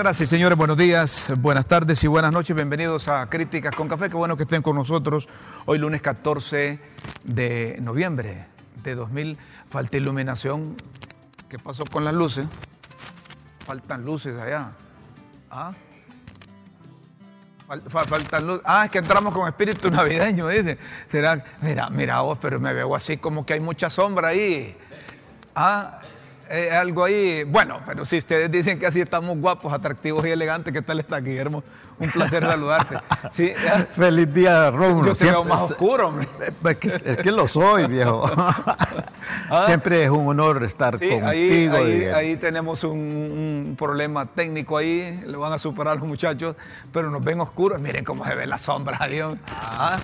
Señoras y señores, buenos días, buenas tardes y buenas noches. Bienvenidos a Críticas con Café. Qué bueno que estén con nosotros hoy lunes 14 de noviembre de 2000. Falta iluminación. ¿Qué pasó con las luces? Faltan luces allá. ¿Ah? faltan luces. Ah, es que entramos con espíritu navideño, dice. Será, mira, mira vos, pero me veo así como que hay mucha sombra ahí. Ah, eh, algo ahí. Bueno, pero si ustedes dicen que así estamos guapos, atractivos y elegantes, ¿qué tal está, Guillermo? Un placer saludarte. Sí, Feliz día, Rómulo. Yo te veo más oscuro, hombre. Es que, es que lo soy, viejo. Ah. Siempre es un honor estar contigo. Ahí, ahí, ahí tenemos un, problema técnico ahí, lo van a superar los muchachos, pero nos ven oscuros. Miren cómo se ve la sombra, Dios. Ah.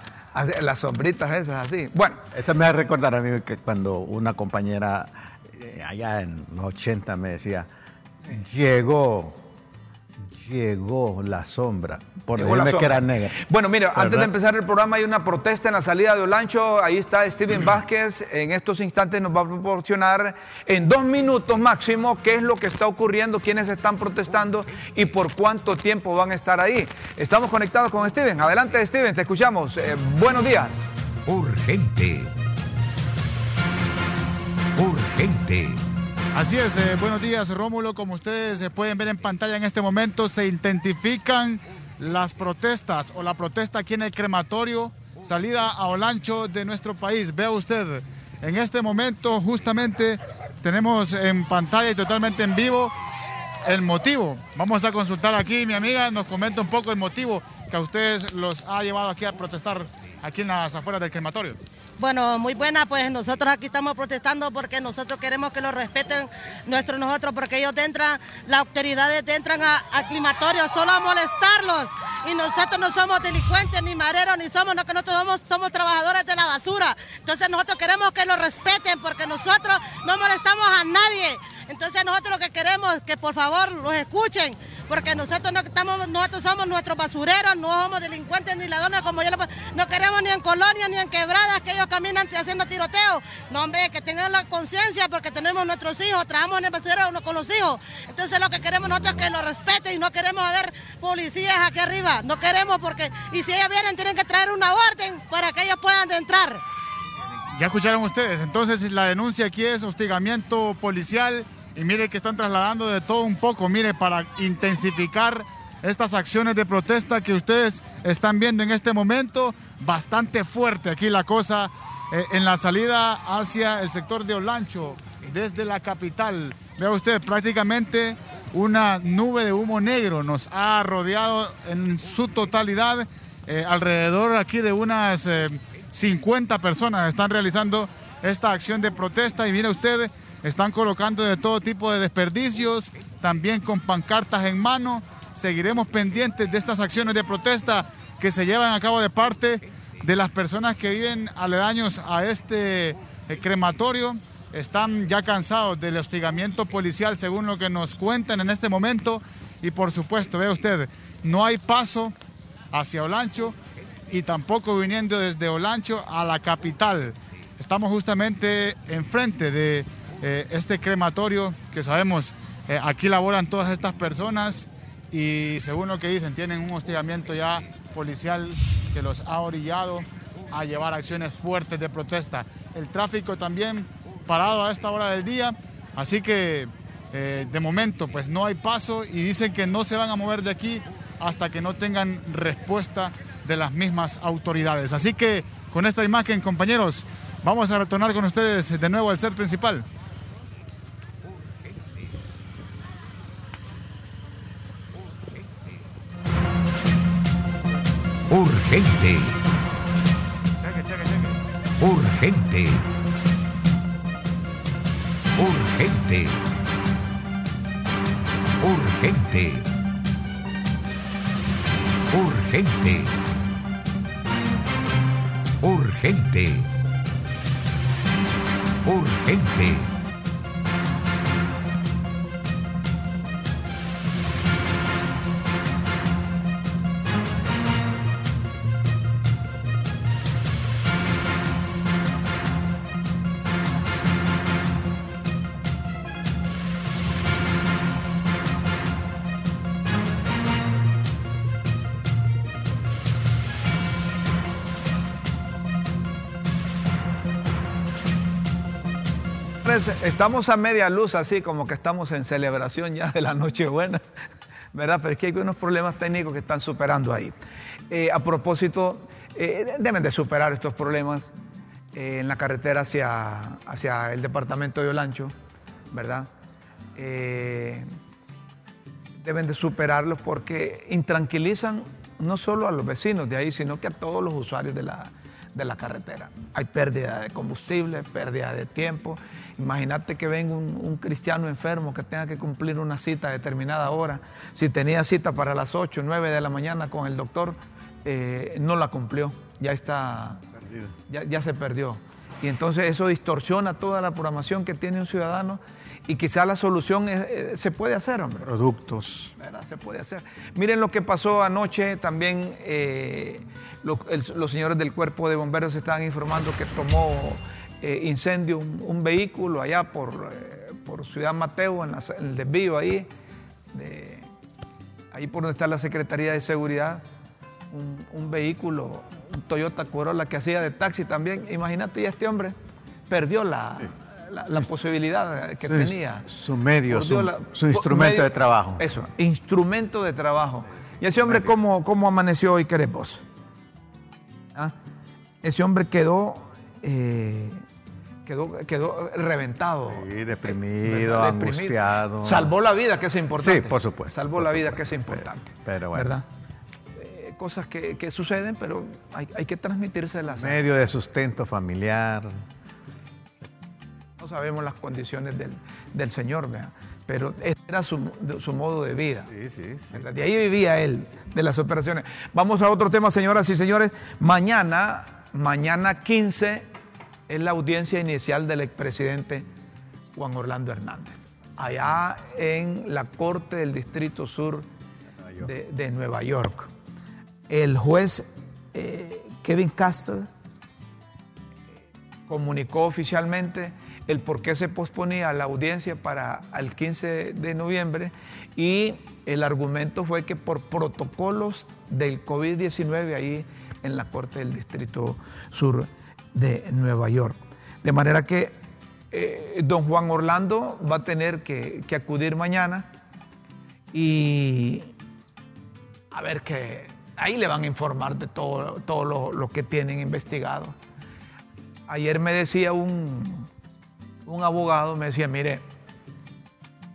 las sombritas esas así. Bueno. Eso me va a recordar a mí que cuando una compañera allá en los 80 me decía, llegó, llegó la sombra, por decirme que era negra. Bueno, mira, antes de empezar el programa hay una protesta en la salida de Olancho, ahí está Steven Vázquez, en estos instantes nos va a proporcionar en dos minutos máximo qué es lo que está ocurriendo, quiénes están protestando y por cuánto tiempo van a estar ahí. Estamos conectados con Steven, adelante Steven, te escuchamos, eh, buenos días. Urgente urgente. Así es, eh, buenos días Rómulo, como ustedes se pueden ver en pantalla en este momento, se identifican las protestas o la protesta aquí en el crematorio, salida a Olancho de nuestro país. Vea usted, en este momento justamente tenemos en pantalla y totalmente en vivo el motivo. Vamos a consultar aquí, mi amiga nos comenta un poco el motivo que a ustedes los ha llevado aquí a protestar aquí en las afueras del crematorio. Bueno, muy buena, pues nosotros aquí estamos protestando porque nosotros queremos que lo respeten nuestros nosotros, porque ellos entran, las autoridades entran al climatorio solo a molestarlos. Y nosotros no somos delincuentes, ni mareros, ni somos, no que nosotros somos, somos trabajadores de la basura. Entonces nosotros queremos que lo respeten porque nosotros no molestamos a nadie. Entonces nosotros lo que queremos es que por favor los escuchen, porque nosotros no estamos, nosotros somos nuestros basureros, no somos delincuentes ni ladrones como yo no queremos ni en colonias ni en quebradas que ellos caminan haciendo tiroteo. No hombre, que tengan la conciencia porque tenemos nuestros hijos, trabajamos en el basurero con los hijos. Entonces lo que queremos nosotros es que los respeten y no queremos ver policías aquí arriba, no queremos porque, y si ellos vienen tienen que traer una orden para que ellos puedan entrar. Ya escucharon ustedes, entonces la denuncia aquí es hostigamiento policial y mire que están trasladando de todo un poco, mire, para intensificar estas acciones de protesta que ustedes están viendo en este momento, bastante fuerte aquí la cosa eh, en la salida hacia el sector de Olancho, desde la capital. Vea usted, prácticamente una nube de humo negro nos ha rodeado en su totalidad. Eh, alrededor aquí de unas 50 eh, personas están realizando esta acción de protesta y mire usted, están colocando de todo tipo de desperdicios, también con pancartas en mano. Seguiremos pendientes de estas acciones de protesta que se llevan a cabo de parte de las personas que viven aledaños a este eh, crematorio. Están ya cansados del hostigamiento policial, según lo que nos cuentan en este momento. Y por supuesto, vea usted, no hay paso hacia Olancho y tampoco viniendo desde Olancho a la capital. Estamos justamente enfrente de eh, este crematorio que sabemos eh, aquí laboran todas estas personas y según lo que dicen tienen un hostigamiento ya policial que los ha orillado a llevar acciones fuertes de protesta. El tráfico también parado a esta hora del día, así que eh, de momento pues no hay paso y dicen que no se van a mover de aquí hasta que no tengan respuesta de las mismas autoridades. Así que con esta imagen, compañeros, vamos a retornar con ustedes de nuevo al set principal. Urgente. Urgente. Urgente. Urgente. Urgente. Urgente. Urgente. Estamos a media luz, así como que estamos en celebración ya de la Nochebuena, ¿verdad? Pero es que hay unos problemas técnicos que están superando ahí. Eh, a propósito, eh, deben de superar estos problemas eh, en la carretera hacia, hacia el departamento de Olancho, ¿verdad? deben de superarlos porque intranquilizan no solo a los vecinos de ahí, sino que a todos los usuarios de la, de la carretera. Hay pérdida de combustible, pérdida de tiempo. Imagínate que venga un, cristiano enfermo que tenga que cumplir una cita a determinada hora. Si tenía cita para las 8 o 9 de la mañana con el doctor, eh, no la cumplió. Ya está. Ya, ya se perdió. Y entonces eso distorsiona toda la programación que tiene un ciudadano y quizá la solución se puede hacer, hombre. Productos. Se puede hacer. Miren lo que pasó anoche también. Eh, los señores del cuerpo de bomberos estaban informando que tomó eh, incendio un, vehículo allá por, eh, por Ciudad Mateo, en, el desvío ahí, ahí por donde está la Secretaría de Seguridad, un, vehículo, un Toyota Corolla que hacía de taxi también. Imagínate, y este hombre perdió la, la, posibilidad que tenía. Su medio, su, instrumento de trabajo. Eso, instrumento de trabajo. ¿Y ese hombre cómo, cómo amaneció hoy, Querepos? ¿Ah? Ese hombre quedó, eh, quedó, quedó reventado. Sí, deprimido, angustiado. Salvó la vida, que es importante. Sí, por supuesto. Salvó la vida, que es importante. Pero, bueno. ¿Verdad? Eh, cosas que, suceden, pero hay, hay que transmitírselas. Medio de sustento familiar. No sabemos las condiciones del, Señor, pero este era su, modo de vida. Sí, sí, sí. De ahí vivía él, de las operaciones. Vamos a otro tema, señoras y señores. Mañana, mañana 15, es la audiencia inicial del expresidente Juan Orlando Hernández. Allá en la Corte del Distrito Sur de, Nueva York. El juez eh, Kevin Castle eh, comunicó oficialmente el por qué se posponía la audiencia para el 15 de noviembre y el argumento fue que por protocolos del COVID-19 ahí en la Corte del Distrito Sur de Nueva York. De manera que eh, don Juan Orlando va a tener que, acudir mañana y a ver que ahí le van a informar de todo, todo lo que tienen investigado. Ayer me decía un, un abogado me decía, mire,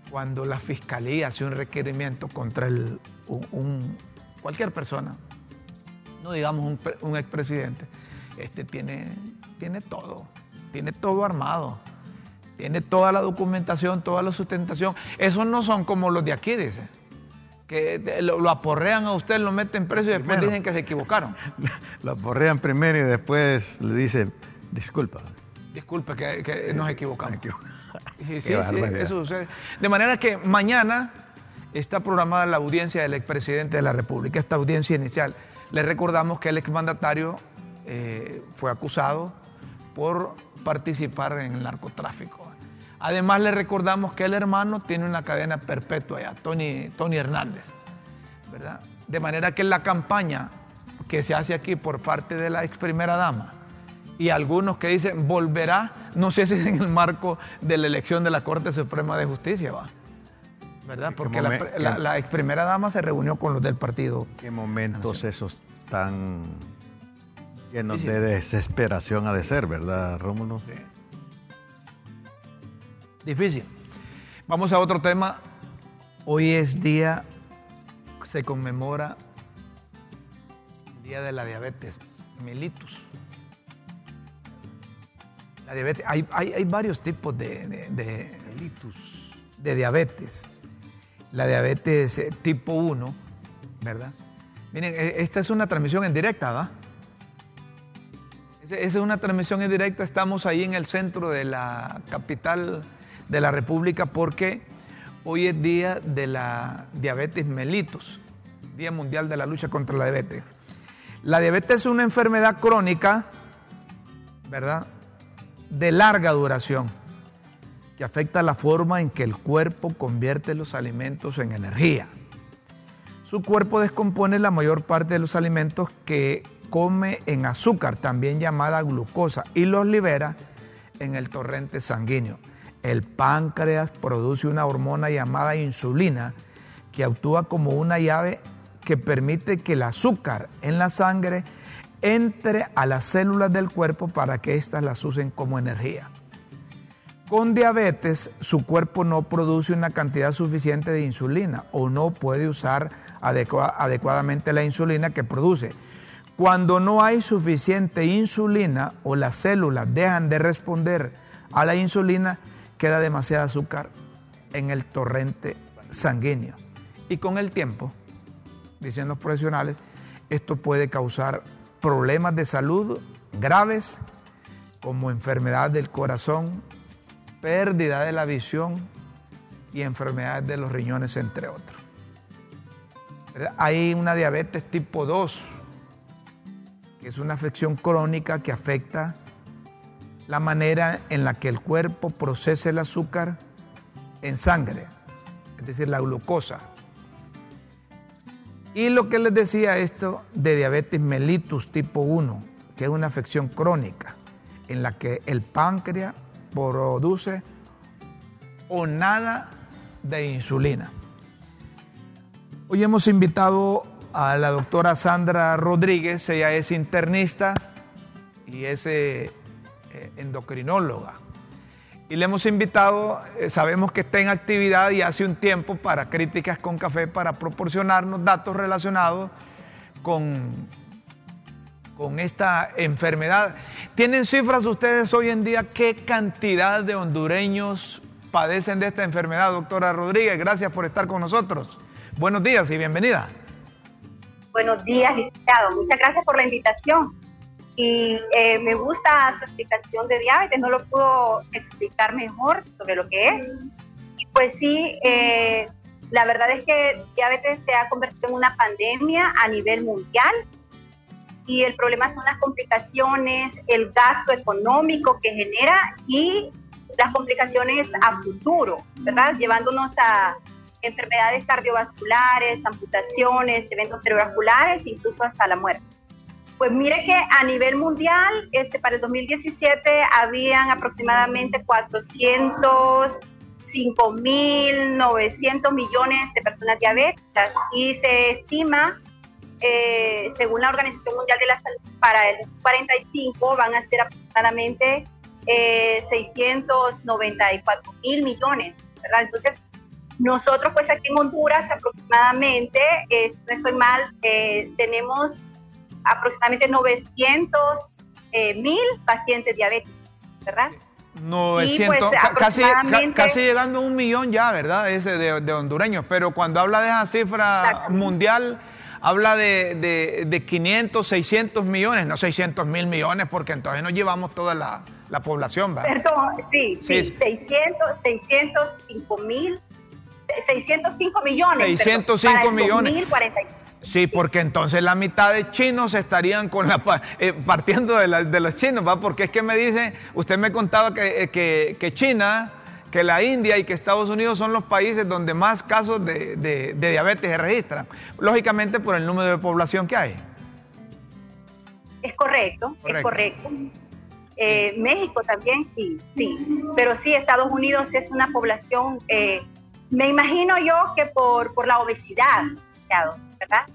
cuando la fiscalía hace un requerimiento contra el, un, cualquier persona, no digamos un, un expresidente, este tiene, tiene todo, tiene todo armado, tiene toda la documentación, toda la sustentación. Esos no son como los de aquí, dice. Que lo, aporrean a usted, lo meten preso y después dicen que se equivocaron. Lo aporrean primero y después le dicen, disculpa, Disculpe que, nos equivocamos. Sí, sí, eso sucede. De manera que mañana está programada la audiencia del expresidente de la República, esta audiencia inicial. Le recordamos que el exmandatario eh, fue acusado por participar en el narcotráfico. Además, le recordamos que el hermano tiene una cadena perpetua ya, Tony, Tony Hernández. ¿verdad? De manera que la campaña que se hace aquí por parte de la ex primera dama, y algunos que dicen volverá, no sé si es en el marco de la elección de la Corte Suprema de Justicia, va. ¿Verdad? Porque la, ex primera dama se reunió con los del partido. ¿Qué momentos esos tan llenos de desesperación ha de ser, verdad, Rómulo? Difícil. Vamos a otro tema. Hoy es día, se conmemora Día de la Diabetes, diabetes, hay, varios tipos de, de, diabetes. La diabetes eh, tipo 1, ¿verdad? Miren, e, esta es una transmisión en directa, ¿va? Esa es una transmisión en directa, estamos ahí en el centro de la capital de la República porque hoy es día de la diabetes mellitus, Día Mundial de la Lucha contra la Diabetes. La diabetes es una enfermedad crónica, ¿verdad? De larga duración que afecta la forma en que el cuerpo convierte los alimentos en energía. Su cuerpo descompone la mayor parte de los alimentos que come en azúcar, también llamada glucosa, y los libera en el torrente sanguíneo. el páncreas produce una hormona llamada insulina que actúa como una llave que permite que el azúcar en la sangre entre a las células del cuerpo para que éstas las usen como energía. Con diabetes, su cuerpo no produce una cantidad suficiente de insulina o no puede usar adecuadamente la insulina que produce. Cuando no hay suficiente insulina o las células dejan de responder a la insulina, queda demasiado azúcar en el torrente sanguíneo. Y con el tiempo, dicen los profesionales, esto puede causar problemas de salud graves como enfermedad del corazón, pérdida de la visión y enfermedades de los riñones, entre otros. Hay una diabetes tipo 2, que es una afección crónica que afecta la manera en la que el cuerpo procesa el azúcar en sangre, es decir, la glucosa. Y lo que les decía esto de diabetes mellitus tipo 1, que es una afección crónica en la que el páncreas produce o nada de insulina. Hoy hemos invitado a la doctora Sandra Rodríguez, ella es internista y es eh, eh, endocrinóloga. Y le hemos invitado, eh, sabemos que está en actividad y hace un tiempo para Críticas con Café para proporcionarnos datos relacionados con, con esta enfermedad. ¿Tienen cifras ustedes hoy en día qué cantidad de hondureños padecen de esta enfermedad, doctora Rodríguez? Gracias por estar con nosotros. Buenos días y bienvenida. Buenos días, licenciado. Muchas gracias por la invitación y eh, me gusta su explicación de diabetes, no lo pudo explicar mejor sobre lo que es. Y pues sí, eh, la verdad es que diabetes se ha convertido en una pandemia a nivel mundial y el problema son las complicaciones, el gasto económico que genera y las complicaciones a futuro, ¿verdad? Llevándonos a enfermedades cardiovasculares, amputaciones, eventos cerebrovasculares, incluso hasta la muerte. Pues mire que a nivel mundial, este, para el 2017 habían aproximadamente 405.900 millones de personas diabéticas y se estima, eh, según la Organización Mundial de la Salud, para el 45 van a ser aproximadamente eh, 694 mil millones, ¿verdad? Entonces, nosotros pues aquí en Honduras aproximadamente, no estoy mal, eh, tenemos aproximadamente 900 eh, mil pacientes diabéticos, ¿verdad? 900, pues, casi, casi llegando a un millón ya, ¿verdad? Ese de, hondureños, pero cuando habla de esa cifra mundial, habla de, de, 500, 600 millones, no 600 mil millones, porque entonces nos llevamos toda la, población, ¿verdad? Perdón, sí, sí, sí, 600, 605 mil, 605 millones. 605 millones. Sí, porque entonces la mitad de chinos estarían con la, eh, partiendo de, los chinos, ¿va? Porque es que me dice, usted me contaba que, eh, que, China, que la India y que Estados Unidos son los países donde más casos de, diabetes se registran, lógicamente por el número de población que hay. Es correcto, es correcto. Eh, México también, sí, sí. Pero sí, Estados Unidos es una población, me imagino yo que por, por la obesidad, ¿verdad?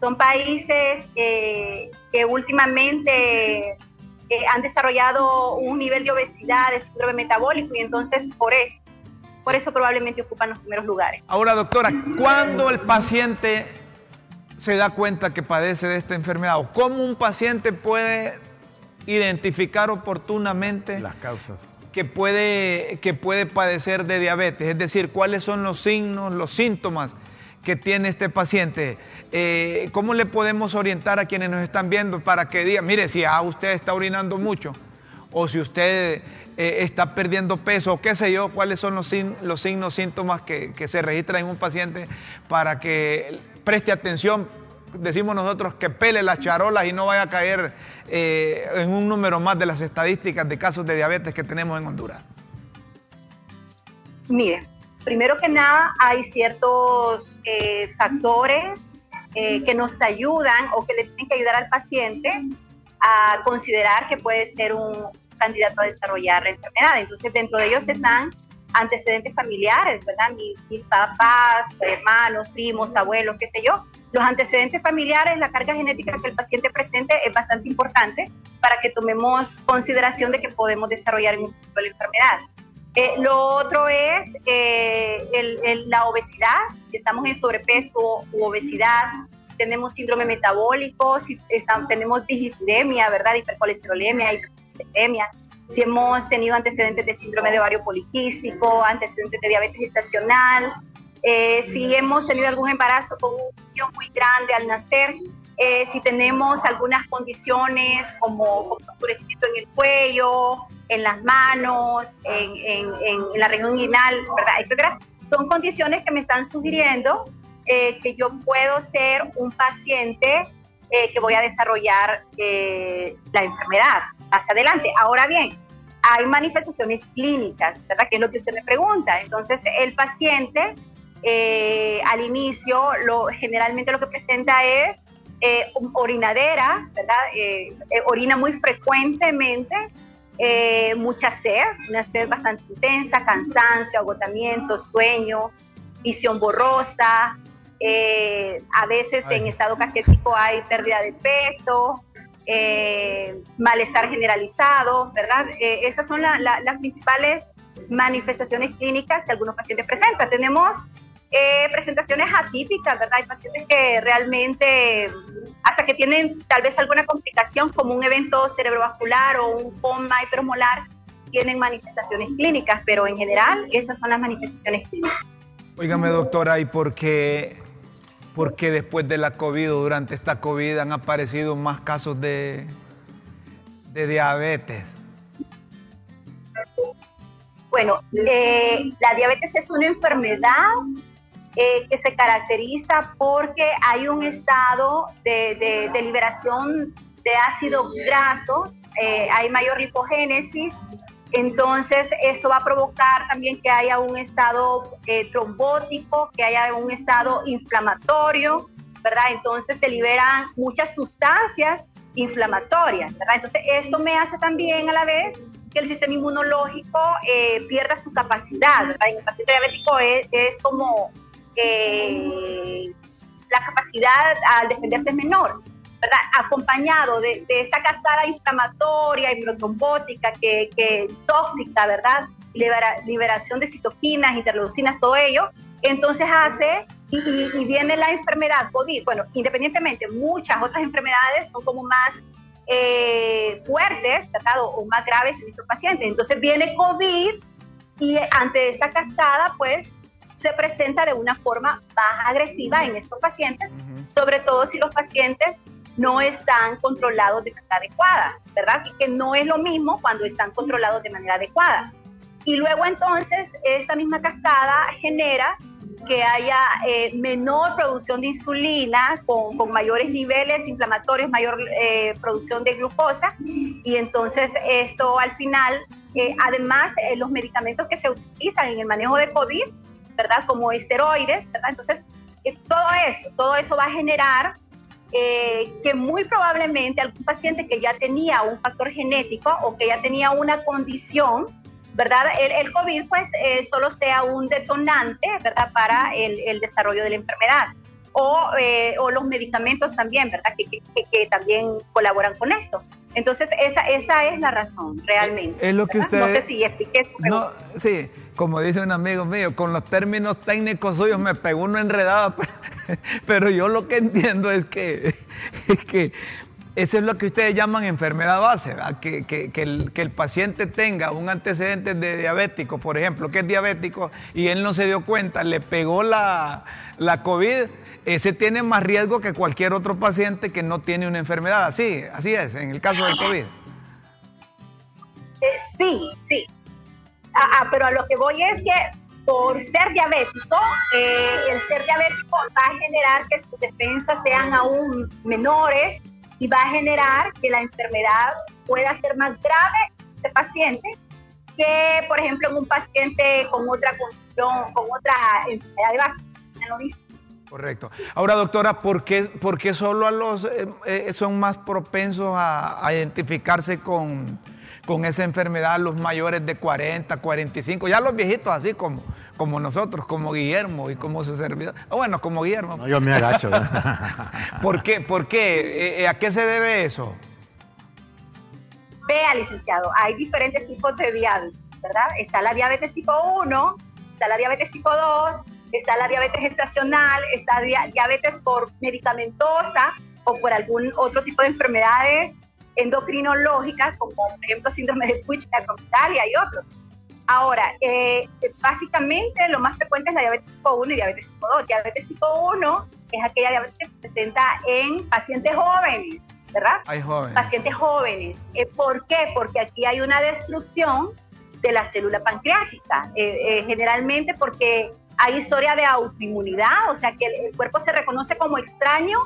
Son países eh, que últimamente eh, han desarrollado un nivel de obesidad, de síndrome metabólico y entonces por eso, por eso probablemente ocupan los primeros lugares. Ahora, doctora, ¿cuándo el paciente se da cuenta que padece de esta enfermedad? ¿O cómo un paciente puede identificar oportunamente las causas? Que puede, que puede padecer de diabetes, es decir, cuáles son los signos, los síntomas que tiene este paciente, eh, ¿cómo le podemos orientar a quienes nos están viendo para que digan, mire, si usted está orinando mucho o si usted eh, está perdiendo peso o qué sé yo, cuáles son los, los signos, síntomas que, se registran en un paciente para que preste atención? Decimos nosotros que pele las charolas y no vaya a caer eh, en un número más de las estadísticas de casos de diabetes que tenemos en Honduras. Mire, primero que nada, hay ciertos eh, factores eh, que nos ayudan o que le tienen que ayudar al paciente a considerar que puede ser un candidato a desarrollar la enfermedad. Entonces, dentro de ellos están antecedentes familiares, ¿verdad? Mis, mis, papás, hermanos, primos, abuelos, qué sé yo. Los antecedentes familiares, la carga genética que el paciente presente es bastante importante para que tomemos consideración de que podemos desarrollar un la enfermedad. Eh, lo otro es eh, la obesidad, si estamos en sobrepeso u obesidad, si tenemos síndrome metabólico, si tenemos dislipidemia, ¿verdad? Hipercolesterolemia, hipercolesterolemia, si hemos tenido antecedentes de síndrome de ovario poliquístico, antecedentes de diabetes gestacional, eh, si hemos tenido algún embarazo con un niño muy grande al nacer, eh, si tenemos algunas condiciones como, como oscurecimiento en el cuello, en las manos, en, en, la región inguinal, ¿verdad? etcétera, son condiciones que me están sugiriendo eh, que yo puedo ser un paciente que voy a desarrollar la enfermedad hacia adelante. Ahora bien, hay manifestaciones clínicas, ¿verdad? Que es lo que usted me pregunta. Entonces, el paciente eh, al inicio lo, generalmente lo que presenta es eh, orinadera, ¿verdad? Eh, orina muy frecuentemente, mucha sed, una sed bastante intensa, cansancio, agotamiento, sueño, visión borrosa, a veces en estado caquético hay pérdida de peso, malestar generalizado, ¿verdad? esas son las principales manifestaciones clínicas que algunos pacientes presentan. Tenemos eh, presentaciones atípicas, ¿verdad? Hay pacientes que realmente, hasta que tienen tal vez alguna complicación como un evento cerebrovascular o un coma hipermolar, tienen manifestaciones clínicas, pero en general esas son las manifestaciones clínicas. Óigame, doctora, ¿y por qué, por qué después de la COVID o durante esta COVID han aparecido más casos de, de diabetes? Bueno, eh, la diabetes es una enfermedad eh, que se caracteriza porque hay un estado de, de, liberación de ácidos grasos, eh, hay mayor lipogénesis, entonces esto va a provocar también que haya un estado eh, trombótico, que haya un estado inflamatorio, ¿verdad? Entonces se liberan muchas sustancias inflamatorias, ¿verdad? Entonces esto me hace también a la vez que el sistema inmunológico pierda su capacidad, ¿verdad? En el paciente diabético es, es como eh, la capacidad al defenderse es menor. ¿verdad? Acompañado de, esta cascada inflamatoria y protrombótica que, que tóxica, ¿verdad? liberación de citoquinas, interleucinas, todo ello, entonces hace y, viene la enfermedad COVID. Bueno, independientemente, muchas otras enfermedades son como más eh, fuertes, ¿verdad? O, más graves en nuestros pacientes. Entonces viene COVID y ante esta cascada, pues se presenta de una forma más agresiva en estos pacientes, sobre todo si los pacientes no están controlados de manera adecuada, ¿verdad? Y que no es lo mismo cuando están controlados de manera adecuada. Y luego entonces esta misma cascada genera que haya eh, menor producción de insulina con, con mayores niveles inflamatorios, mayor eh, producción de glucosa y entonces esto al final, eh, además los medicamentos que se utilizan en el manejo de COVID ¿verdad? Como esteroides, ¿verdad? Entonces, eh, todo eso, todo eso va a generar eh, que muy probablemente algún paciente que ya tenía un factor genético o que ya tenía una condición, ¿verdad? El, COVID pues eh, solo sea un detonante, ¿verdad? Para el, el desarrollo de la enfermedad. O, o, los medicamentos también, ¿verdad? Que, que, que, también colaboran con esto. Entonces, esa, esa es la razón, realmente. Es lo que usted... No sé si expliqué. No, sí, como dice un amigo mío, con los términos técnicos suyos me pegó uno enredado, pero yo lo que entiendo es que, que eso es lo que ustedes llaman enfermedad base, que, que, el, que, el, paciente tenga un antecedente de diabético, por ejemplo, que es diabético y él no se dio cuenta, le pegó la, la COVID, ese tiene más riesgo que cualquier otro paciente que no tiene una enfermedad. Así, así es, en el caso del COVID. Eh, sí, sí. Ah, ah, pero a lo que voy es que por ser diabético, eh, el ser diabético va a generar que sus defensas sean aún menores y va a generar que la enfermedad pueda ser más grave ese paciente que, por ejemplo, en un paciente con otra condición, con otra enfermedad de base. Correcto. Ahora, doctora, ¿por qué, por qué solo a los eh, eh, son más propensos a, identificarse con, con esa enfermedad los mayores de 40, 45, ya los viejitos así como, como nosotros, como Guillermo y como su servidor. Ah, bueno, como Guillermo. No, yo me agacho. ¿Por qué? ¿Por qué? Eh, ¿A qué se debe eso? Vea, licenciado, hay diferentes tipos de diabetes, ¿verdad? Está la diabetes tipo 1, está la diabetes tipo 2, está la diabetes gestacional, está diabetes por medicamentosa o por algún otro tipo de enfermedades endocrinológicas, como por ejemplo síndrome de Puig, la y otros. Ahora, eh, básicamente lo más frecuente es la diabetes tipo 1 y diabetes tipo 2. Diabetes tipo 1 es aquella diabetes que se presenta en pacientes jóvenes, ¿verdad? Hay jóvenes. Pacientes jóvenes. Eh, ¿Por qué? Porque aquí hay una destrucción de la célula pancreática. Eh, generalmente porque hay historia de autoinmunidad, o sea que el, cuerpo se reconoce como extraño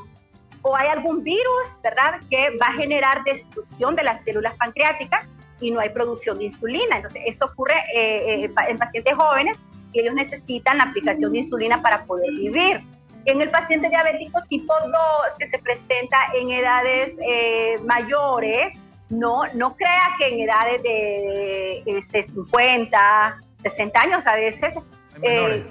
o hay algún virus, ¿verdad?, que va a generar destrucción de las células pancreáticas y no hay producción de insulina. Entonces, esto ocurre eh, eh, en pacientes jóvenes y ellos necesitan la aplicación de insulina para poder vivir. En el paciente diabético tipo 2, que se presenta en edades eh, mayores, no, no crea que en edades de 50, 60 años a veces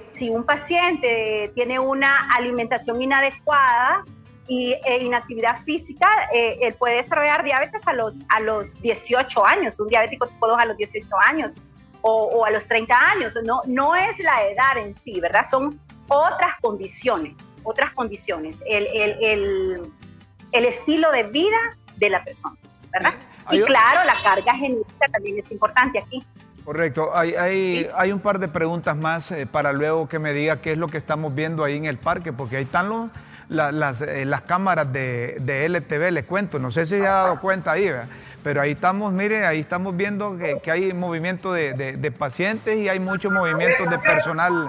si un paciente tiene una alimentación inadecuada y e inactividad física, eh, él puede desarrollar diabetes a los, a los 18 años, un diabético tipo 2 a los 18 años o, a los 30 años. No, no es la edad en sí, ¿verdad? Son otras condiciones, otras condiciones, el, el, el, el estilo de vida de la persona, ¿verdad? Y claro, la carga genética también es importante aquí. Correcto. Hay, hay, hay, un par de preguntas más eh, para luego que me diga qué es lo que estamos viendo ahí en el parque, porque ahí están los, las, eh, las, cámaras de, de, LTV, les cuento. No sé si se ha dado cuenta ahí, pero ahí estamos, mire, ahí estamos viendo que, que hay movimiento de, de, pacientes y hay mucho movimiento de personal,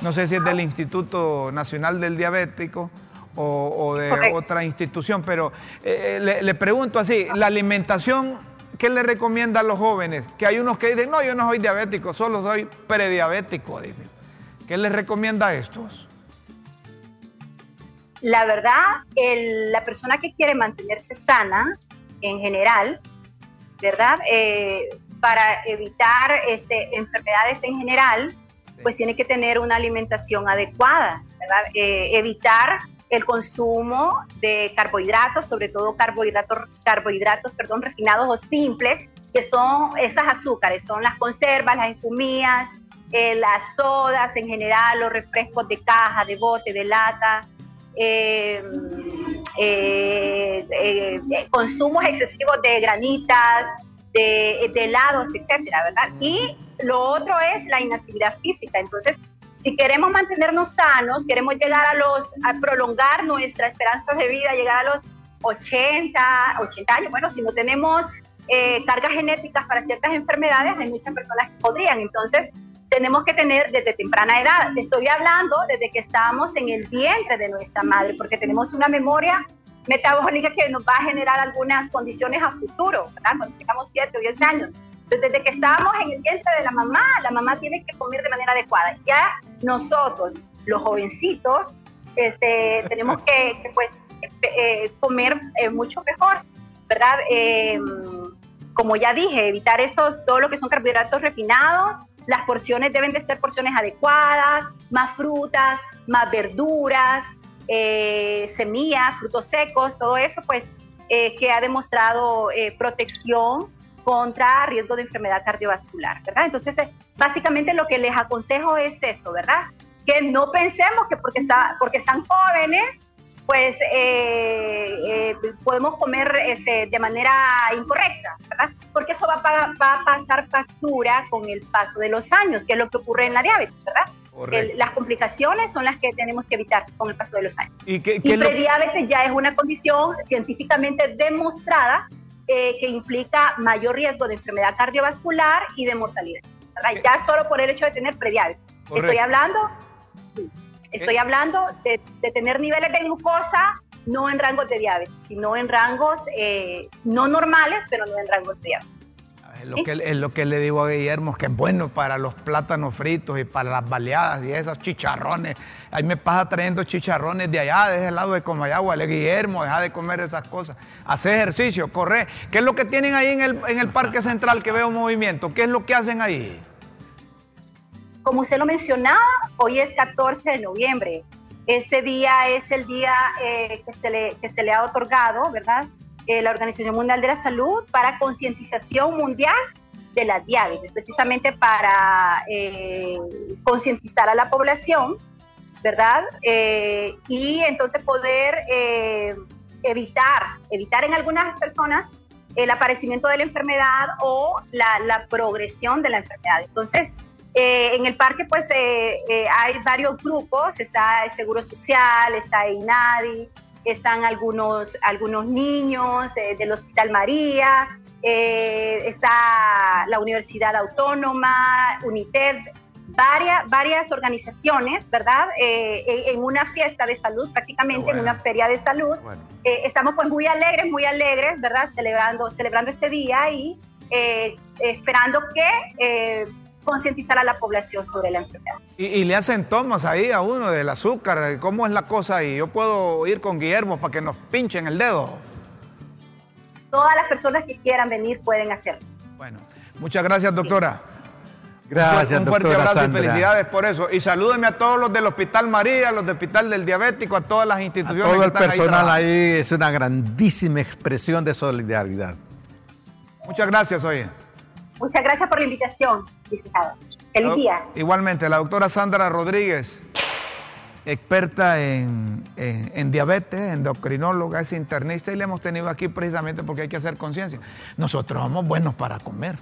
no sé si es del Instituto Nacional del Diabético. O, o de otra institución, pero eh, le, le pregunto así, la alimentación ¿qué le recomienda a los jóvenes? Que hay unos que dicen, no, yo no soy diabético, solo soy prediabético, dicen. ¿Qué les recomienda a estos? La verdad, la persona que quiere mantenerse sana, en general, ¿verdad? Eh, para evitar este, enfermedades en general, pues tiene que tener una alimentación adecuada, ¿verdad? Eh, evitar el consumo de carbohidratos, sobre todo carbohidratos, carbohidratos perdón, refinados o simples, que son esas azúcares, son las conservas, las espumillas, eh, las sodas en general, los refrescos de caja, de bote, de lata, eh, eh, consumos excesivos de granitas, de, helados, etcétera, ¿verdad? Y lo otro es la inactividad física. Entonces, si queremos mantenernos sanos, queremos llegar a los, prolongar nuestra esperanza de vida, llegar a los 80, 80 años, bueno, si no tenemos eh, cargas genéticas para ciertas enfermedades, hay muchas personas que podrían. Entonces, tenemos que tener desde temprana edad. Estoy hablando desde que estamos en el vientre de nuestra madre, porque tenemos una memoria metabólica que nos va a generar algunas condiciones a futuro, ¿verdad? Cuando tengamos 7 o 10 años desde que estábamos en el vientre de la mamá, la mamá tiene que comer de manera adecuada. Ya nosotros, los jovencitos, este, tenemos que, pues, eh, comer eh, mucho mejor, ¿verdad? Em, como ya dije, evitar esos, todo lo que son carbohidratos refinados, las porciones deben de ser porciones adecuadas, más frutas, más verduras, eh, semillas, frutos secos, todo eso, pues, que ha demostrado protección contra riesgo de enfermedad cardiovascular, ¿verdad? Entonces, eh, básicamente lo que les aconsejo es eso, ¿verdad? Que no pensemos que porque, está, porque están jóvenes, pues eh, eh, podemos comer este, de manera incorrecta, ¿verdad? Porque eso va a, va a, pasar factura con el paso de los años, que es lo que ocurre en la diabetes, ¿verdad? las complicaciones son las que tenemos que evitar con el paso de los años. Y, que, y prediabetes ya es una condición científicamente demostrada eh, que implica mayor riesgo de enfermedad cardiovascular y de mortalidad. Ya solo por el hecho de tener prediabetes. Estoy hablando, estoy eh. hablando de, tener niveles de glucosa no en rangos de diabetes, sino en rangos eh, no normales, pero no en rangos de diabetes. Es lo, que, es lo que le digo a Guillermo, que es bueno para los plátanos fritos y para las baleadas y esos chicharrones. Ahí me pasa trayendo chicharrones de allá, de ese lado de Comayagua. Le Guillermo, deja de comer esas cosas. Hace ejercicio, corre. ¿Qué es lo que tienen ahí en el, en el Parque Central que veo movimiento? ¿Qué es lo que hacen ahí? Como usted lo mencionaba, hoy es 14 de noviembre. Este día es el día eh, que, se le, que se le ha otorgado, ¿verdad? Eh, la Organización Mundial de la Salud para concientización mundial de la diabetes, precisamente para eh, concientizar a la población, ¿verdad? y entonces poder evitar, evitar en algunas personas el aparecimiento de la enfermedad o la, la progresión de la enfermedad. Entonces, eh, en el parque pues eh, eh, hay varios grupos, está el Seguro Social, está INADI, están algunos, algunos niños del Hospital María, está la Universidad Autónoma, UNITED, varias, varias organizaciones, ¿verdad? en una fiesta de salud, prácticamente en una feria de salud. estamos pues muy alegres, muy alegres, ¿verdad? Celebrando, celebrando ese día y esperando que concientizar a la población sobre la enfermedad. Y, le hacen tomas ahí a uno del azúcar, ¿cómo es la cosa ahí? Yo puedo ir con Guillermo para que nos pinchen el dedo. Todas las personas que quieran venir pueden hacerlo. Bueno, muchas gracias, doctora. Gracias, Un fuerte abrazo y felicidades por eso. Y salúdeme a todos los del Hospital María, los del Hospital del Diabético, a todas las instituciones. todo el personal ahí, ahí es una grandísima expresión de solidaridad. Muchas gracias, oye. Muchas gracias por la invitación, licenciado. Feliz día. Igualmente, la doctora Sandra Rodríguez, experta en, diabetes, endocrinóloga, es internista y le hemos tenido aquí precisamente porque hay que hacer conciencia. Nosotros somos buenos para comer.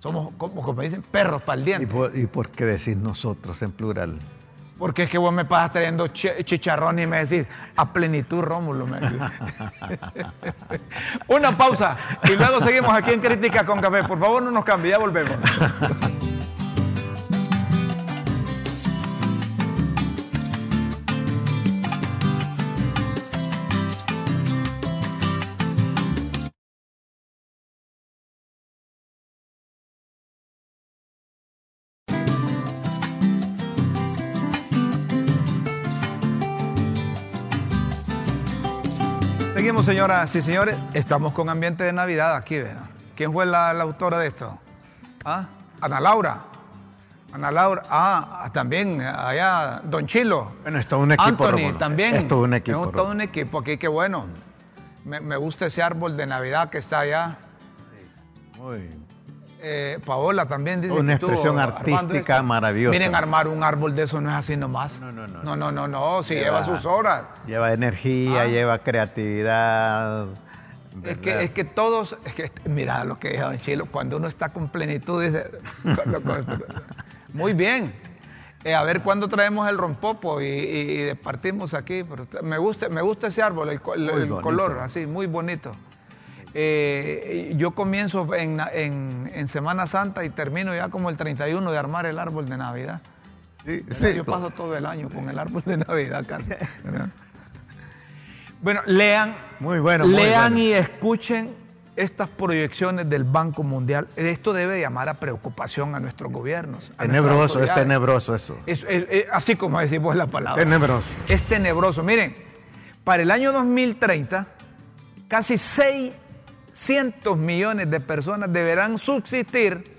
Somos, como, como dicen, perros para el diente. ¿Y por, ¿Y por qué decir nosotros en plural? Porque es que vos me pasas trayendo chicharrón y me decís, a plenitud, Rómulo. Una pausa y luego seguimos aquí en Crítica con Café. Por favor, no nos cambie, ya volvemos. Señoras y señores. Estamos con ambiente de Navidad aquí, ¿verdad? ¿Quién fue la, autora de esto? ¿Ah? Ana Laura. Ana Laura. Ah, también allá Don Chilo. Bueno, es todo un equipo. Anthony también. Es todo un equipo. Es todo un equipo aquí, qué bueno. Me, gusta ese árbol de Navidad que está allá. Muy eh, Paola también dice Una expresión artística maravillosa. Miren, armar un árbol de eso no es así nomás. No, no, no. No, no, no, no, si lleva, sus horas. Lleva energía, ah. lleva creatividad. Es que, es que, todos, es que, mira lo que dijo Chilo, cuando uno está con plenitud, dice, muy bien. Eh, a ver cuándo traemos el rompopo y, y, partimos aquí. me, gusta, me gusta ese árbol, el, color, así, muy bonito. Eh, yo comienzo en, Semana Santa y termino ya como el 31 de armar el árbol de Navidad. Sí, yo paso todo el año con el árbol de Navidad casi. bueno, lean, muy bueno, lean y escuchen estas proyecciones del Banco Mundial. Esto debe llamar a preocupación a nuestros gobiernos. tenebroso, es tenebroso eso. así como decimos la palabra. Tenebroso. Es tenebroso. Miren, para el año 2030, casi 6 cientos millones de personas deberán subsistir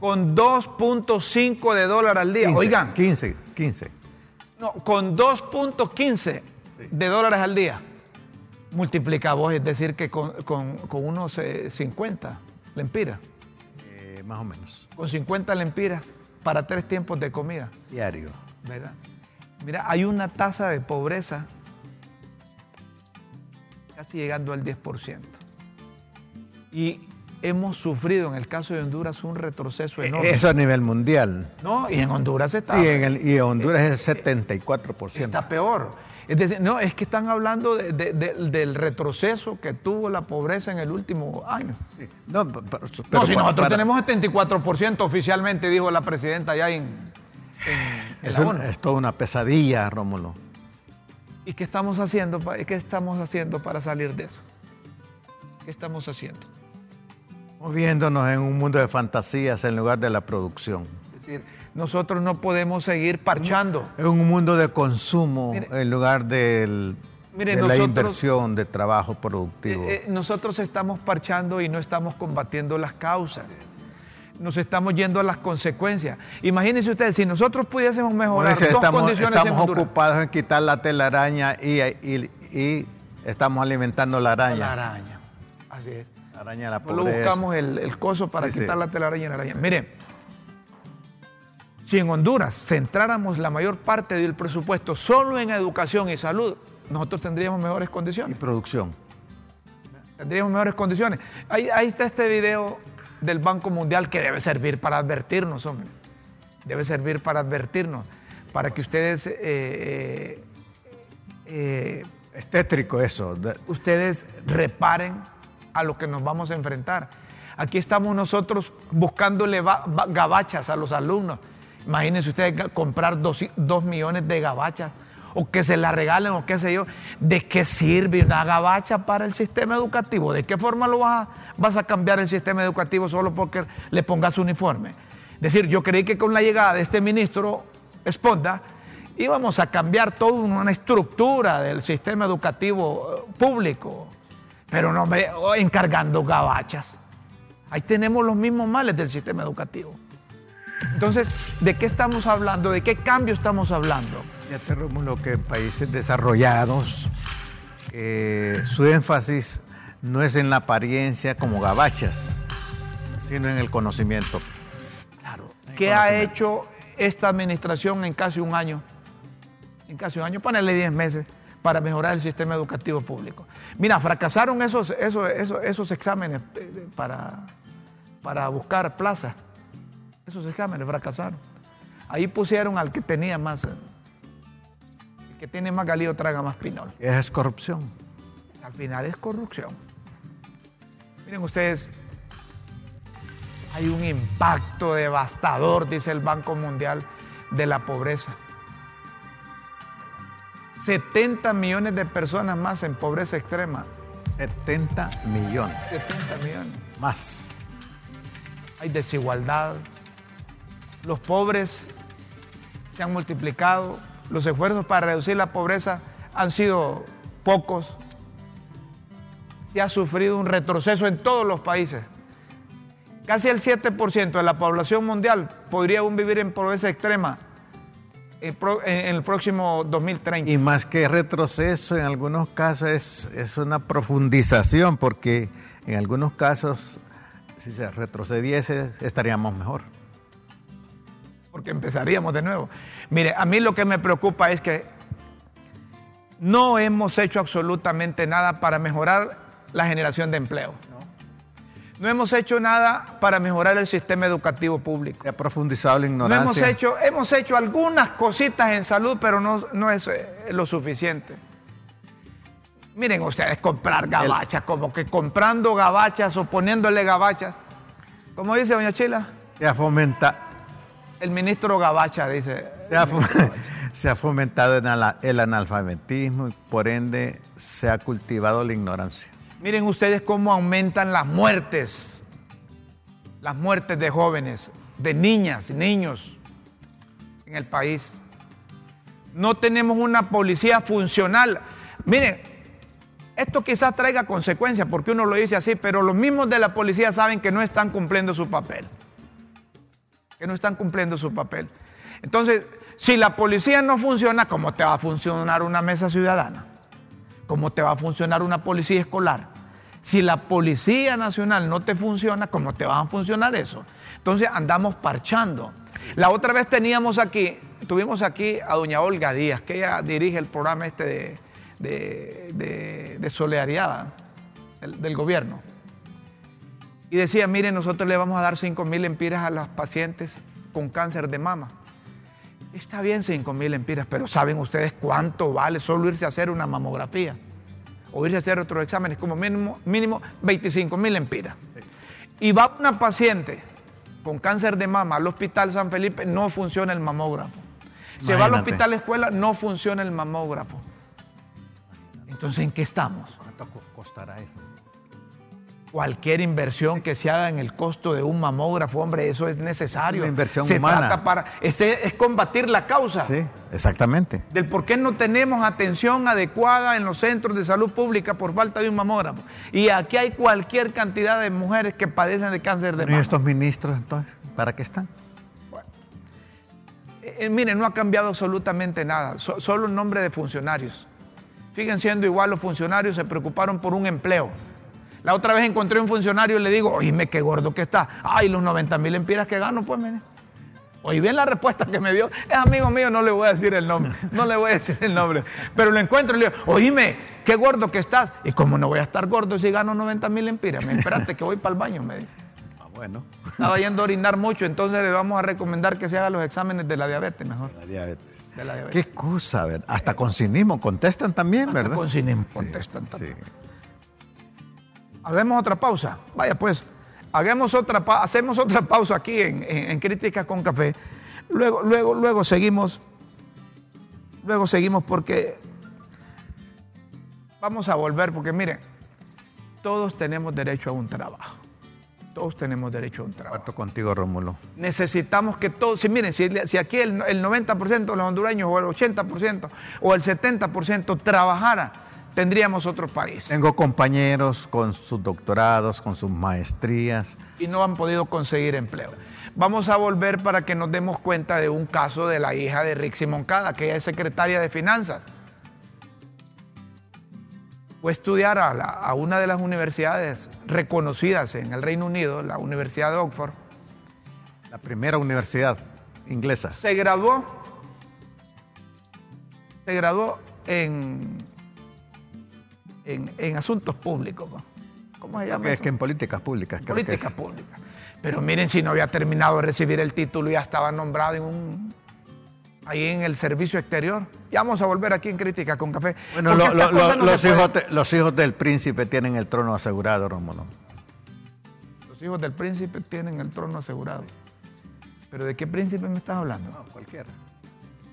con 2.5 de dólar al día. Oigan. 15, 15. No, con 2.15 de dólares al día. Multiplica vos, es decir, que con, unos 50 eh, lempiras. Eh, más o menos. Con 50 lempiras para tres tiempos de comida. Diario. ¿Verdad? Mira, hay una tasa de pobreza casi llegando al 10%. Y hemos sufrido en el caso de Honduras un retroceso enorme. Eso a nivel mundial. No, y en Honduras está. Sí, en el, y en Honduras es el 74%. Está peor. Es decir, no, es que están hablando del retroceso que tuvo la pobreza en el último año. No, pero, si nosotros tenemos 74% oficialmente, dijo la presidenta allá en, es, es toda una pesadilla, Rómulo. ¿Y qué estamos haciendo, qué estamos haciendo para salir de eso? ¿Qué estamos haciendo? Moviéndonos en un mundo de fantasías en lugar de la producción. Es decir, nosotros no podemos seguir parchando. En un mundo de consumo en lugar del, de la inversión de trabajo productivo. Eh, eh, nosotros estamos parchando y no estamos combatiendo las causas. Nos estamos yendo a las consecuencias. Imagínense ustedes, si nosotros pudiésemos mejorar dos estamos, condiciones estamos ocupados en quitar la telaraña y, y, estamos alimentando la araña. La araña, así es. La araña la pobreza. No buscamos el, el, coso para quitar la telaraña y la araña. Miren, si en Honduras centráramos la mayor parte del presupuesto solo en educación y salud, nosotros tendríamos mejores condiciones. Y producción. Tendríamos mejores condiciones. Ahí, está este video del Banco Mundial que debe servir para advertirnos, hombre. Debe servir para advertirnos, para que ustedes... Eh, eh, eh es tétrico eso. Ustedes reparen a lo que nos vamos a enfrentar. Aquí estamos nosotros buscándole gabachas a los alumnos. Imagínense ustedes comprar dos, millones de gabachas o que se la regalen o qué sé yo. ¿De qué sirve una gabacha para el sistema educativo? ¿De qué forma lo vas a, vas a cambiar el sistema educativo solo porque le pongas uniforme? Es decir, yo creí que con la llegada de este ministro Esponda íbamos a cambiar toda una estructura del sistema educativo eh, público, pero no me encargando gabachas. Ahí tenemos los mismos males del sistema educativo. Entonces, ¿de qué estamos hablando? ¿De qué cambio estamos hablando? Ya te lo que en países desarrollados eh, su énfasis no es en la apariencia como gabachas, sino en el conocimiento. Claro. ¿Qué ha hecho esta administración en casi un año? En casi un año, ponerle 10 meses para mejorar el sistema educativo público. Mira, fracasaron esos, esos, esos, exámenes eh, para, para buscar plazas esos exámenes fracasaron. Ahí pusieron al que tenía más, el que tiene más galío traga más pinol. Es corrupción. Al final es corrupción. Miren ustedes, hay un impacto devastador, dice el Banco Mundial, de la pobreza. 70 millones de personas más en pobreza extrema. 70 millones. 70 millones. Más. Hay desigualdad, los pobres se han multiplicado, los esfuerzos para reducir la pobreza han sido pocos, se ha sufrido un retroceso en todos los países. Casi el 7% de la población mundial podría aún vivir en pobreza extrema en el próximo 2030. Y más que retroceso, en algunos casos es, es una profundización, porque en algunos casos, si se retrocediese, estaríamos mejor porque empezaríamos de nuevo. Mire, a mí lo que me preocupa es que no hemos hecho absolutamente nada para mejorar la generación de empleo. No hemos hecho nada para mejorar el sistema educativo público. Se ha profundizado la ignorancia. No hemos hecho, hemos hecho algunas cositas en salud, pero no, no es eh, lo suficiente. Miren ustedes comprar gabachas, como que comprando gabachas o poniéndole gabachas. Como dice doña Chila. Se ha, fomentado el ministro Gabacha dice. Se ha, fomentado el analfabetismo y por ende se ha cultivado la ignorancia. Miren ustedes cómo aumentan las muertes, las muertes de jóvenes, de niñas y niños en el país. No tenemos una policía funcional. Miren, esto quizás traiga consecuencias porque uno lo dice así, pero los mismos de la policía saben que no están cumpliendo su papel que no están cumpliendo su papel. Entonces, si la policía no funciona, ¿cómo te va a funcionar una mesa ciudadana? ¿Cómo te va a funcionar una policía escolar? Si la Policía Nacional no te funciona, ¿cómo te va a funcionar eso? Entonces andamos parchando. La otra vez teníamos aquí, tuvimos aquí a doña Olga Díaz, que ella dirige el programa este de, de, de, del gobierno y decía, mire, nosotros le vamos a dar 5 mil empiras a los pacientes con cáncer de mama. Está bien 5 mil empiras, pero ¿saben ustedes cuánto vale solo irse a hacer una mamografía? O irse a hacer otros exámenes, como mínimo, mínimo 25 mil empiras. Y va una paciente con cáncer de mama al hospital San Felipe, no funciona el mamógrafo. Se va al hospital escuela, no funciona el mamógrafo. Entonces, ¿en qué estamos? ¿Cuánto costará eso? Cualquier inversión que se haga en el costo de un mamógrafo, hombre, eso es necesario. Una inversión se humana. Trata para, este es combatir la causa Sí, exactamente. del por qué no tenemos atención adecuada en los centros de salud pública por falta de un mamógrafo. Y aquí hay cualquier cantidad de mujeres que padecen de cáncer de ¿Y mama. estos ministros entonces? ¿Para qué están? Eh, eh, miren, no ha cambiado absolutamente nada, so- solo el nombre de funcionarios. Siguen siendo igual los funcionarios, se preocuparon por un empleo. La otra vez encontré un funcionario y le digo, oíme, qué gordo que está. Ay, los 90 mil empiras que gano, pues, mire. Oí bien la respuesta que me dio. Es amigo mío, no le voy a decir el nombre. No le voy a decir el nombre. Pero lo encuentro y le digo, oíme, qué gordo que estás. Y como no voy a estar gordo si gano 90 mil empiras. Me espérate que voy para el baño, me dice. Ah, bueno. Estaba yendo a orinar mucho, entonces le vamos a recomendar que se haga los exámenes de la diabetes mejor. La diabetes. De la Qué diabetes. excusa, ¿verdad? Hasta con cinismo contestan también, ¿verdad? Con cinismo Sí, contestan también. sí. Hagamos otra pausa. Vaya pues, hagamos otra hacemos otra pausa aquí en, en- en Críticas con Café. Luego, luego, luego seguimos. Luego seguimos porque vamos a volver, porque miren, todos tenemos derecho a un trabajo. Todos tenemos derecho a un trabajo. Parto contigo, Rómulo. Necesitamos que todos, si miren, si, si aquí el, el 90% de los hondureños o el 80% o el 70% trabajara, tendríamos otro país. Tengo compañeros con sus doctorados, con sus maestrías. y no han podido conseguir empleo. Vamos a volver para que nos demos cuenta de un caso de la hija de Rixi Moncada, que ella es secretaria de Finanzas. Fue a estudiar a, la- a una de las universidades reconocidas en el Reino Unido, la Universidad de Oxford. La primera universidad inglesa. Se graduó, se graduó en, en, en asuntos públicos. ¿no? ¿Cómo se llama? Es eso? que en políticas públicas. creo que política es. pública. Pero miren, si no había terminado de recibir el título, ya estaba nombrado en un, ahí en el servicio exterior. Ya vamos a volver aquí en Crítica con Café. Bueno, lo- lo- lo- no los, hijos de- los hijos del príncipe tienen el trono asegurado, Rómulo. Los hijos del príncipe tienen el trono asegurado. ¿Pero de qué príncipe me estás hablando? cualquiera.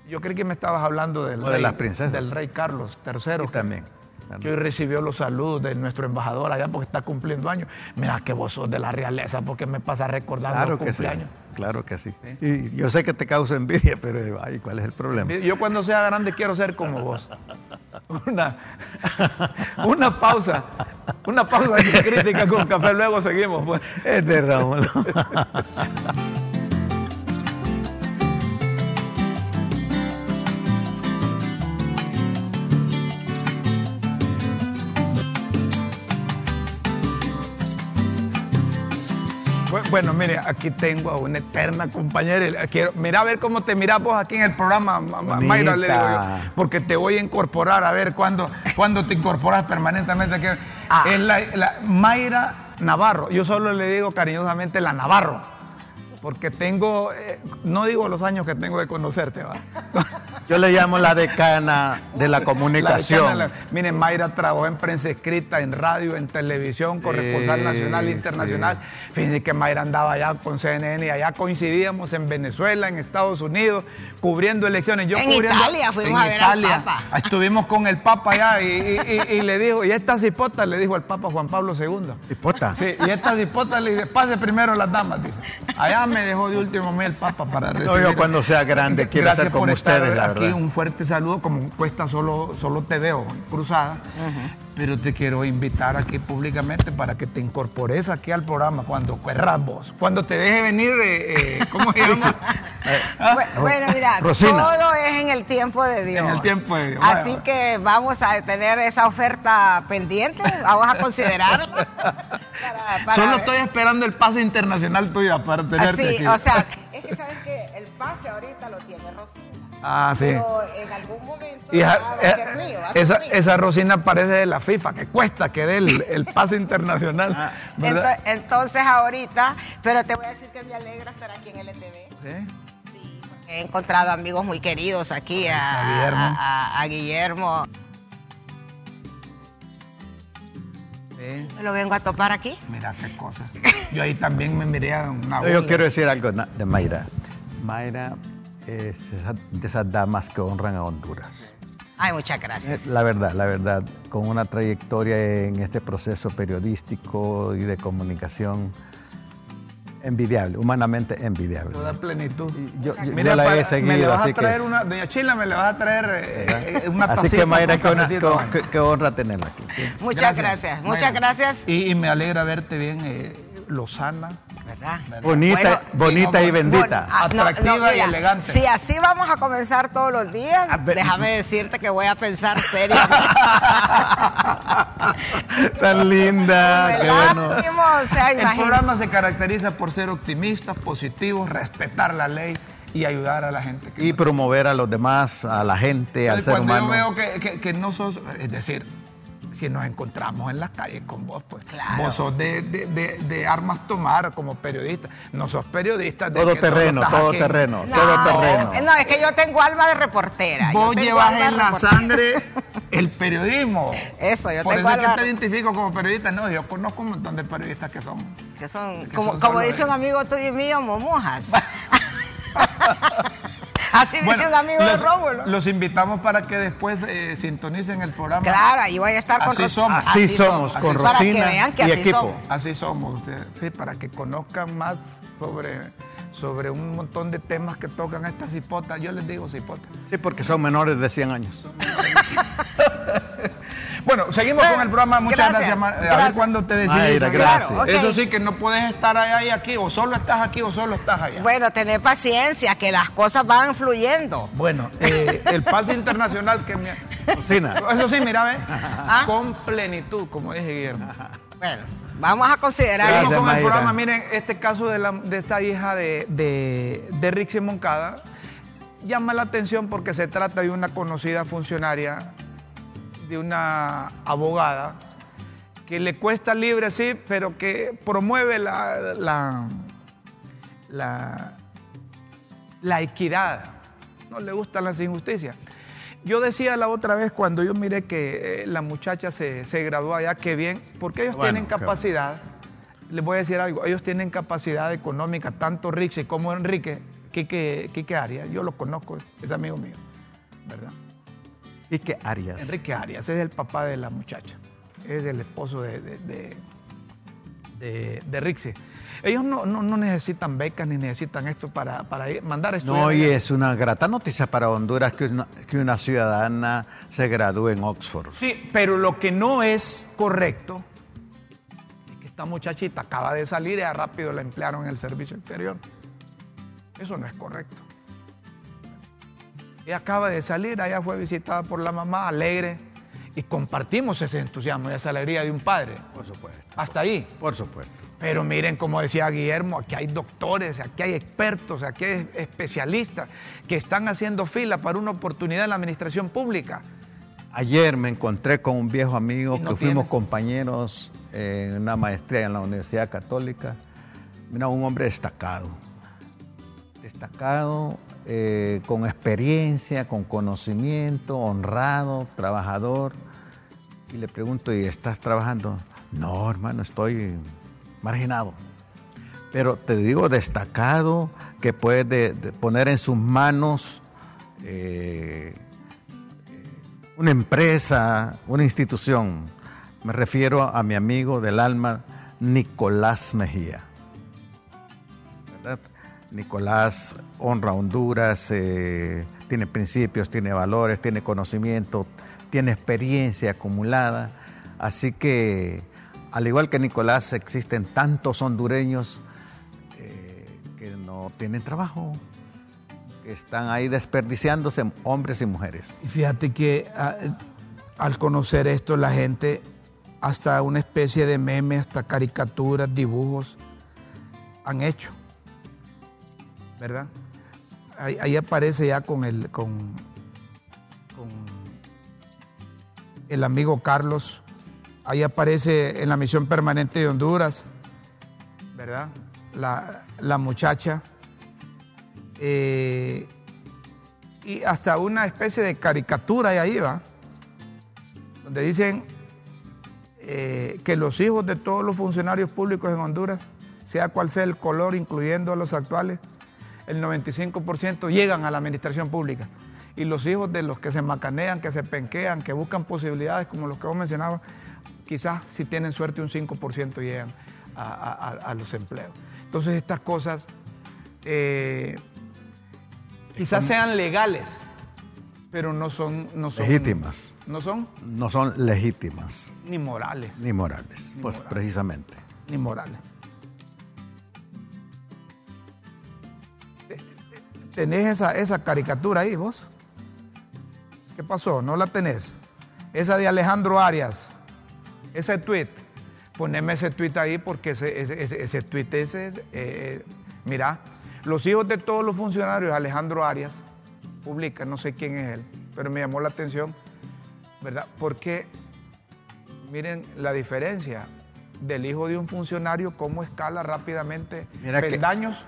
Yo creí que me estabas hablando del, O de rey, las princesas. del rey Carlos III. Y que- también. Que hoy recibió los saludos de nuestro embajador allá porque está cumpliendo años. Mira que vos sos de la realeza porque me pasa recordando Claro los que sí. cumpleaños. Claro que sí. Y yo sé que te causa envidia, pero ay, ¿cuál es el problema? Yo cuando sea grande quiero ser como vos. Una, una pausa. Una pausa de crítica con café, luego seguimos. Pues. Es de Rómulo. Bueno, mire, aquí tengo a una eterna compañera. Quiero, mira a ver cómo te miras vos aquí en el programa, Ma- Ma- Mayra, le digo yo, Bonita. porque te voy a incorporar a ver cuándo, cuándo te incorporas permanentemente aquí. Es la, la Mayra Navarro. Yo solo le digo cariñosamente la Navarro. Porque tengo, eh, no digo los años que tengo de conocerte, ¿va? Yo le llamo la decana de la La comunicación. decana, la- Miren, Mayra trabajó en prensa escrita, en radio, en televisión, corresponsal Sí, nacional e internacional. Fíjense que Mayra andaba allá con CNN y allá coincidíamos en Venezuela, en Estados Unidos, cubriendo elecciones. Yo En cubriendo- Italia fuimos en a ver al Italia. Papa. Estuvimos con el Papa allá y, y- y- y le dijo, y esta cipota le dijo al Papa Juan Pablo II. Hipota. Sí, y esta cipota le dice, pase primero las damas, dice. Allá me dejó de último mí el Papa para recibir. yo cuando sea grande quiero Gracias ser como por estar ustedes, la aquí, verdad. un fuerte saludo, como cuesta solo, solo te veo cruzada, pero te quiero invitar aquí públicamente para que te incorpores aquí al programa cuando querrás vos, cuando te deje venir, eh, eh, ¿cómo se llama? ¿Ah? Bu- Bueno, mira, Rosina. todo es en el tiempo de Dios. En el tiempo de Dios. Así que vamos a tener esa oferta pendiente, vamos a considerarla. para- para Solo ver. estoy esperando el pase internacional tuyo para tenerte Así, aquí. o sea, es que sabes que el pase ahorita lo tiene Rosina. Ah, sí. Pero en algún momento Y esa, va a ser mío, va a ser esa, mío. esa Rosina parece de la FIFA, que cuesta que dé el, el pase internacional. Ah, Entonces ahorita, pero te voy a decir que me alegra estar aquí en LTV. Sí. Sí, porque he encontrado amigos muy queridos aquí, a, A Guillermo. a- Guillermo. Sí. Me lo vengo a topar aquí. Mira qué cosa. Yo ahí también me miré a una Yo bola. quiero decir algo de Mayra. Mayra de esas damas que honran a Honduras. Ay, muchas gracias. Eh, La verdad, la verdad, con una trayectoria en este proceso periodístico y de comunicación envidiable, humanamente envidiable. Toda plenitud. Yo- yo- Mira, yo la he me le seguido, vas así a traer que... una, doña Chila, me le vas a traer eh, eh, una Así que Mayra, qué, honra tenerla aquí. Muchas gracias, muchas gracias. Y, y me alegra verte bien, eh, Lozana. ¿Verdad? Bonita, Bueno, bonita y y bendita. Bueno, ah, no, Atractiva y elegante. Si así vamos a comenzar todos los días, ver. déjame decirte que voy a pensar seriamente. Tan linda, qué ¿Verdad, bueno. primo? O sea, El programa se caracteriza por ser optimistas, positivos, respetar la ley y ayudar a la gente. que Y promover a los demás, a la gente, al ser cuando humano. yo veo que, que- que no sos, es decir, si nos encontramos en las calles con vos, pues Claro. vos sos de, de- de- de armas tomar como periodista, no sos periodista de Todo terreno, todo terreno, No, todo terreno. no, es que yo tengo alma de reportera. Vos llevas alma en la sangre el periodismo. Eso, yo Por tengo eso es que alma- te identifico como periodista. No, yo conozco un montón de periodistas que son. Que son, Que como, son como dice un amigo tuyo y mío, momojas. Así dice Bueno, un amigo de los, Rómulo. los invitamos para que después eh, sintonicen el programa. Claro, ahí voy a estar con Así somos. Así somos, con Para que Rosina vean que y así equipo. somos. Así somos, sí, para que conozcan más sobre, sobre un montón de temas que tocan estas hipotas. Yo les digo cipotas. Sí, porque son menores de 100 años. Bueno, seguimos Bueno, con el programa. Muchas gracias, gracias, Mar- A ver cuándo te decides. Mayra, gracias. Claro. Eso sí, que no puedes estar allá y aquí, o solo estás aquí o solo estás allá. Bueno, tener paciencia, que las cosas van fluyendo. Bueno, eh, el pase internacional que me... Rosina. Eso sí, mira, ve. Ah. Con plenitud, como dije Guillermo. Bueno, vamos a considerar Seguimos con el programa. Miren, este caso de, la- de esta hija de, de, de Rixi Moncada llama la atención porque se trata de una conocida funcionaria, de una abogada, que le cuesta libre, sí, pero que promueve la, la, la, la equidad. No le gustan las injusticias. Yo decía la otra vez cuando yo miré que eh, la muchacha se, se graduó allá, que bien, porque ellos Bueno, tienen capacidad, les voy a decir algo, ellos tienen capacidad económica, tanto Rixi como Enrique, Quique, Quique Arias, yo lo conozco, es amigo mío, ¿verdad? ¿Y qué Arias? Enrique Arias, es el papá de la muchacha, es el esposo de, de, de, de-. Ellos no, no- no necesitan becas ni necesitan esto para, para ir- mandar a estudiar. No, y es una grata noticia para Honduras que una, que una ciudadana se gradúe en Oxford. Sí, pero lo que no es correcto es que esta muchachita acaba de salir y ya rápido la emplearon en el servicio exterior. Eso no es correcto. Ella acaba de salir, allá fue visitada por la mamá, alegre, y compartimos ese entusiasmo y esa alegría de un padre. Por supuesto. Hasta ahí. Por supuesto. Pero miren, como decía Guillermo, aquí hay doctores, aquí hay expertos, aquí hay especialistas que están haciendo fila para una oportunidad en la administración pública. Ayer me encontré con un viejo amigo ¿Y no que fuimos compañeros en una maestría en la Universidad Católica. Mira, un hombre destacado. Destacado, eh, con experiencia, con conocimiento, honrado, trabajador. Y le pregunto, ¿y estás trabajando? No, hermano, estoy marginado. Pero te digo, destacado, que puede de- de poner en sus manos eh, una empresa, una institución. Me refiero a mi amigo del alma, Nicolás Mejía. ¿Verdad? Nicolás honra Honduras, eh, tiene principios, tiene valores, tiene conocimiento, tiene experiencia acumulada. Así que, al igual que Nicolás, existen tantos hondureños eh, que no tienen trabajo, que están ahí desperdiciándose, hombres y mujeres. Fíjate que ah, al conocer esto, la gente, hasta una especie de meme, hasta caricaturas, dibujos, han hecho. ¿Verdad? Ahí, aparece ya con el, con, el amigo Carlos. Ahí aparece en la misión permanente de Honduras, ¿verdad? La, la muchacha. Eh, y hasta una especie de caricatura ahí va, donde dicen eh, que los hijos de todos los funcionarios públicos en Honduras, sea cual sea el color, incluyendo a los actuales, el 95% llegan a la administración pública. Y los hijos de los que se macanean, que se penquean, que buscan posibilidades, como los que vos mencionabas, quizás si tienen suerte un 5% llegan a, los empleos. Entonces estas cosas eh, quizás sean legales, pero no son, no son legítimas. ¿No son? No son legítimas. Ni morales. Ni morales, pues precisamente. Ni morales. ¿Tenés esa, esa caricatura ahí vos? ¿Qué pasó? ¿No la tenés? Esa de Alejandro Arias, ese tweet. Poneme ese tweet ahí porque ese, ese, ese, tweet ese eh, mira, los hijos de todos los funcionarios, Alejandro Arias, publica, no sé quién es él, pero me llamó la atención, ¿verdad? Porque miren la diferencia del hijo de un funcionario, cómo escala rápidamente Mira peldaños.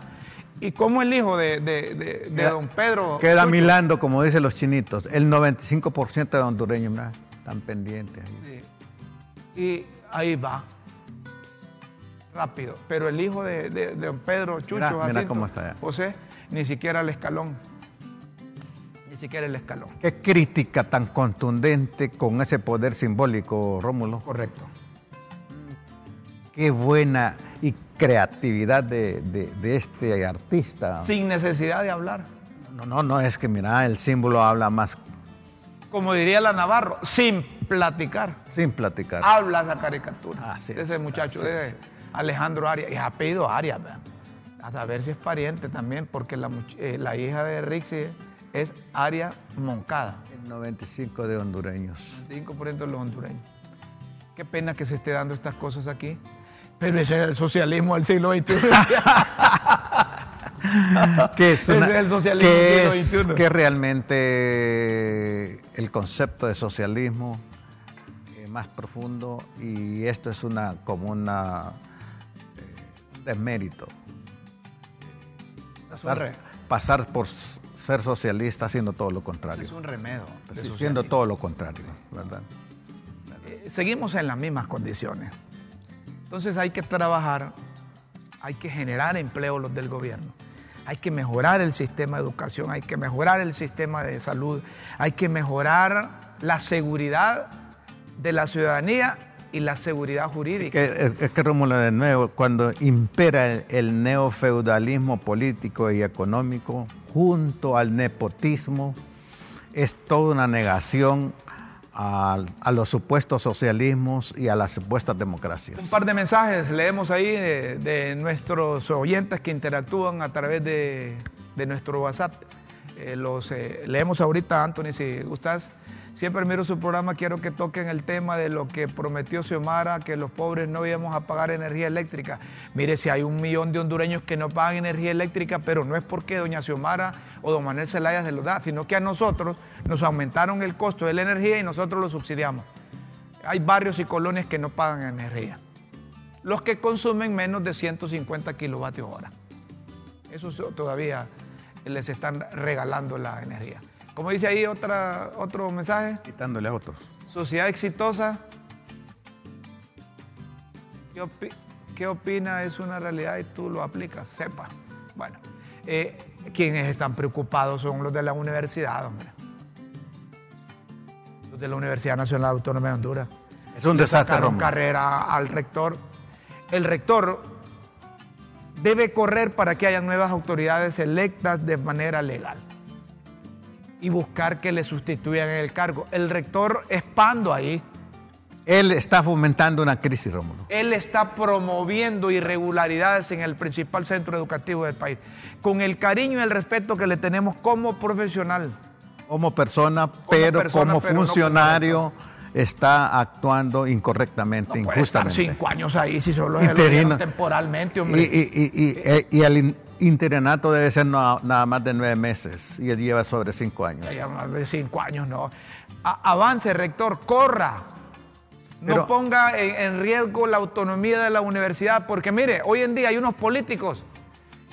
Y cómo el hijo de, don Pedro... Queda milando, como dicen los chinitos. El 95% de hondureños están pendientes. Y ahí va. Rápido. Pero el hijo de, don Pedro Chucho, mira, cómo está José, ni siquiera el escalón ni siquiera el escalón. Qué crítica tan contundente con ese poder simbólico, Rómulo. Correcto. Qué buena y creatividad de, este artista. Sin necesidad de hablar. No, no, no, es que mira, el símbolo habla más. Como diría la Navarro, sin platicar. Sin platicar. Habla esa caricatura. de ese muchacho, de Alejandro Arias. Y ha pedido Arias, hasta ver si es pariente también, porque la, eh, la hija de Rixi es área Moncada. El 95 de hondureños. El 5% de los hondureños. Qué pena que se esté dando estas cosas aquí. Pero ese es el socialismo del siglo XXI. ¿Qué es, el socialismo del siglo XXI. Que realmente el concepto de socialismo es más profundo y esto es una como una eh, desmérito. Pasar, pasar por ser socialista haciendo todo lo contrario. Es un remedio. Haciendo todo lo contrario, ¿verdad? Eh, seguimos en las mismas condiciones. Entonces hay que trabajar, hay que generar empleo los del gobierno. Hay que mejorar el sistema de educación, hay que mejorar el sistema de salud, hay que mejorar la seguridad de la ciudadanía y la seguridad jurídica. Es que, Rómulo, de nuevo, cuando impera el neofeudalismo político y económico, junto al nepotismo, es toda una negación a, los supuestos socialismos y a las supuestas democracias. Un par de mensajes leemos ahí de, nuestros oyentes que interactúan a través de, nuestro WhatsApp. Eh, los eh, leemos ahorita, Anthony, si gustas. Siempre miro su programa, quiero que toquen el tema de lo que prometió Xiomara, que los pobres no íbamos a pagar energía eléctrica. Mire, si hay un millón de hondureños que no pagan energía eléctrica, pero no es porque doña Xiomara o don Manuel Zelaya se lo da, sino que a nosotros nos aumentaron el costo de la energía y nosotros lo subsidiamos. Hay barrios y colonias que no pagan energía. Los que consumen menos de 150 kilovatios hora. Eso todavía les están regalando la energía. Como dice ahí otra, otro mensaje. Quitándole a otros. Sociedad exitosa. ¿Qué, opina? Es una realidad y tú lo aplicas. Sepa. Bueno, eh, quienes están preocupados son los de la universidad, hombre. Los de la Universidad Nacional Autónoma de Honduras. Es un desastre. Carrera al rector. El rector debe correr para que haya nuevas autoridades electas de manera legal y buscar que le sustituyan en el cargo. El rector expando ahí. Él está fomentando una crisis, Rómulo. Él está promoviendo irregularidades en el principal centro educativo del país, con el cariño y el respeto que le tenemos como profesional. Como persona, pero como funcionario está actuando incorrectamente, injustamente. cinco años ahí si solo es temporalmente, hombre. Y, y, y, eh, y, al internato debe ser nada más de nueve meses y él lleva sobre cinco años. Ya más de cinco años, no. avance, rector, corra. No ponga en, riesgo la autonomía de la universidad, porque mire, hoy en día hay unos políticos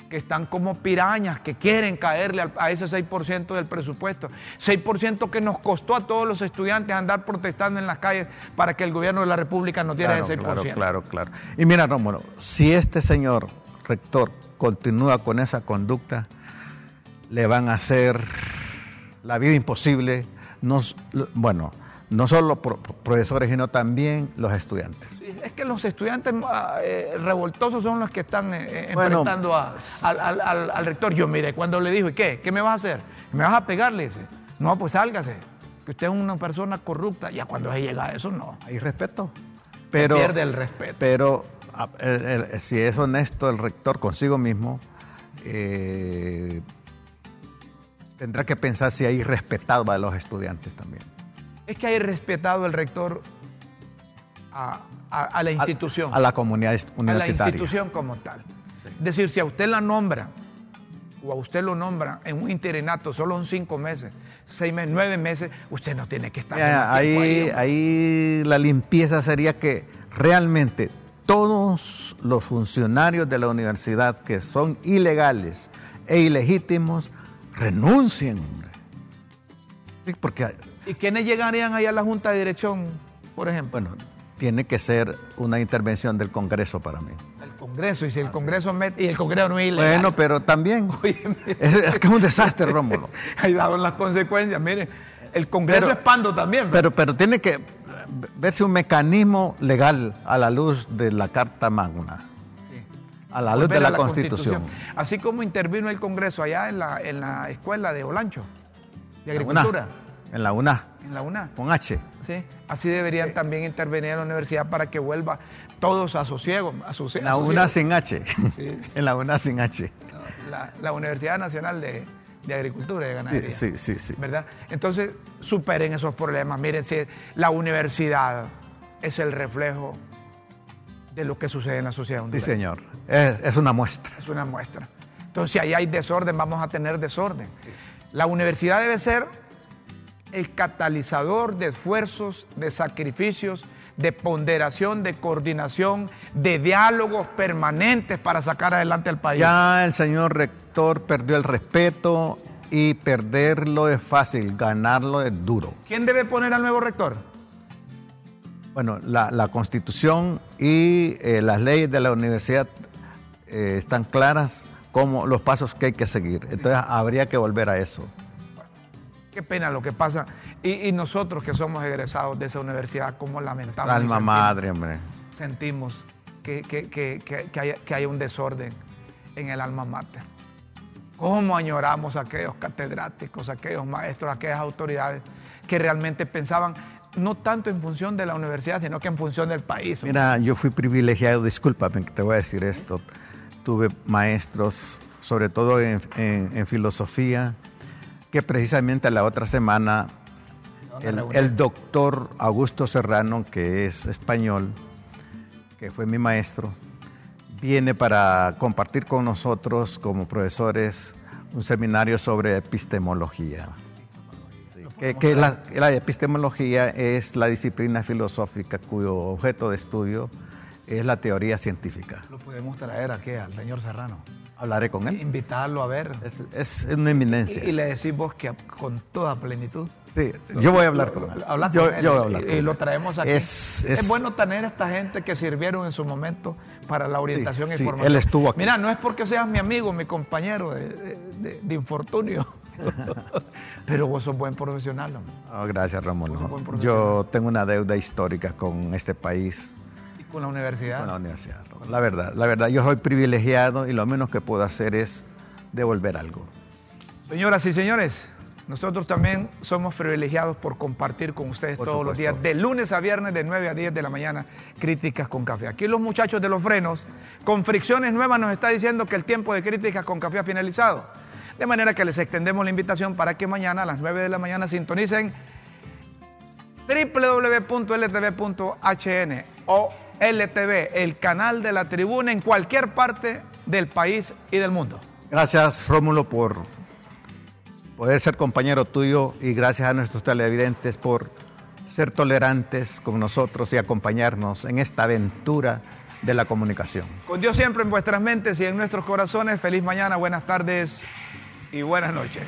que están como pirañas, que quieren caerle a ese 6% del presupuesto. 6% que nos costó a todos los estudiantes andar protestando en las calles para que el gobierno de la República nos diera ese 6%. Claro, claro, claro. Y mira, Rómulo, si este señor rector continúa con esa conducta, le van a hacer la vida imposible, nos, bueno, no solo los profesores, sino también los estudiantes. Es que los estudiantes ah, eh, revoltosos son los que están eh, enfrentando al, rector. Yo, mire, cuando le dijo, ¿y qué? ¿Qué me vas a hacer? ¿Me vas a pegarle? Dice, no, pues sálgase, que usted es una persona corrupta. Ya cuando se llega a eso, no. Hay respeto. Pero, pierde el respeto. Pero si es honesto el rector consigo mismo, eh, tendrá que pensar si hay respetado a los estudiantes también. Es que hay respetado el rector a, la institución. A, la comunidad universitaria. A la institución como tal. Es decir, si a usted la nombra o a usted lo nombra en un interinato, solo son cinco meses, seis meses, nueve meses, usted no tiene que estar. ahí, ahí la limpieza sería que realmente todos los funcionarios de la universidad que son ilegales e ilegítimos renuncien. porque, ¿Y quiénes llegarían ahí a la Junta de Dirección, por ejemplo? Bueno, tiene que ser una intervención del Congreso para mí. El Congreso, y si el Congreso y el Congreso no es ilegal. Bueno, pero también es, que es un desastre, Rómulo. Ahí dado las consecuencias, mire, el Congreso es pando también. Pero, pero tiene que verse un mecanismo legal a la luz de la Carta Magna. A la luz de la, Constitución. Así como intervino el Congreso allá en la, en la escuela de Olancho, de Agricultura. En la UNA. En la UNA. Con H. Sí. Así deberían también intervenir en la universidad para que vuelva todos a sosiego. A la UNA sin H. en la UNA sin H. la Universidad Nacional de, de agricultura y de ganadería. Sí, sí, sí. ¿Verdad? Entonces, superen esos problemas. Miren, si la universidad es el reflejo de lo que sucede en la sociedad Sí, señor. Es, una muestra. Es una muestra. Entonces, si ahí hay desorden, vamos a tener desorden. La universidad debe ser el catalizador de esfuerzos, de sacrificios, de ponderación, de coordinación, de diálogos permanentes para sacar adelante al país. Ya el señor rector perdió el respeto y perderlo es fácil, ganarlo es duro. ¿Quién debe poner al nuevo rector? Bueno, la, constitución y eh, las leyes de la universidad eh, están claras como los pasos que hay que seguir. Entonces habría que volver a eso. Qué pena lo que pasa. Y, nosotros que somos egresados de esa universidad, como lamentamos. Alma madre, hombre. Sentimos que, que, hay, un desorden en el alma mater. ¿Cómo añoramos a aquellos catedráticos, a aquellos maestros, a aquellas autoridades que realmente pensaban no tanto en función de la universidad, sino que en función del país? Mira, yo fui privilegiado, discúlpame que te voy a decir esto. Tuve maestros, sobre todo en filosofía, que precisamente la otra semana el, doctor Augusto Serrano, que es español, que fue mi maestro, viene para compartir con nosotros como profesores un seminario sobre epistemología. que, la, epistemología es la disciplina filosófica cuyo objeto de estudio es la teoría científica. Lo podemos traer aquí al señor Serrano. Hablaré con él. Invitarlo a ver. Es, una eminencia. Y, le decimos que con toda plenitud. Sí, yo voy a hablar con él. yo, voy a hablar y, lo traemos aquí. Es, bueno tener esta gente que sirvieron en su momento para la orientación y sí, Él estuvo aquí. Mira, no es porque seas mi amigo, mi compañero de, infortunio. Pero vos sos buen profesional. Oh, gracias, Ramón. Yo tengo una deuda histórica con este país con la universidad. Con la universidad. La verdad, la verdad, yo soy privilegiado y lo menos que puedo hacer es devolver algo. Señoras y señores, nosotros también somos privilegiados por compartir con ustedes todos los días, de lunes a viernes, de 9 a 10 de la mañana, críticas con café. Aquí los muchachos de los frenos, con fricciones nuevas, nos está diciendo que el tiempo de críticas con café ha finalizado. De manera que les extendemos la invitación para que mañana a las 9 de la mañana sintonicen www.ltv.hn o LTV, el canal de la tribuna en cualquier parte del país y del mundo. Gracias, Rómulo, por poder ser compañero tuyo y gracias a nuestros televidentes por ser tolerantes con nosotros y acompañarnos en esta aventura de la comunicación. Con Dios siempre en vuestras mentes y en nuestros corazones. Feliz mañana, buenas tardes y buenas noches.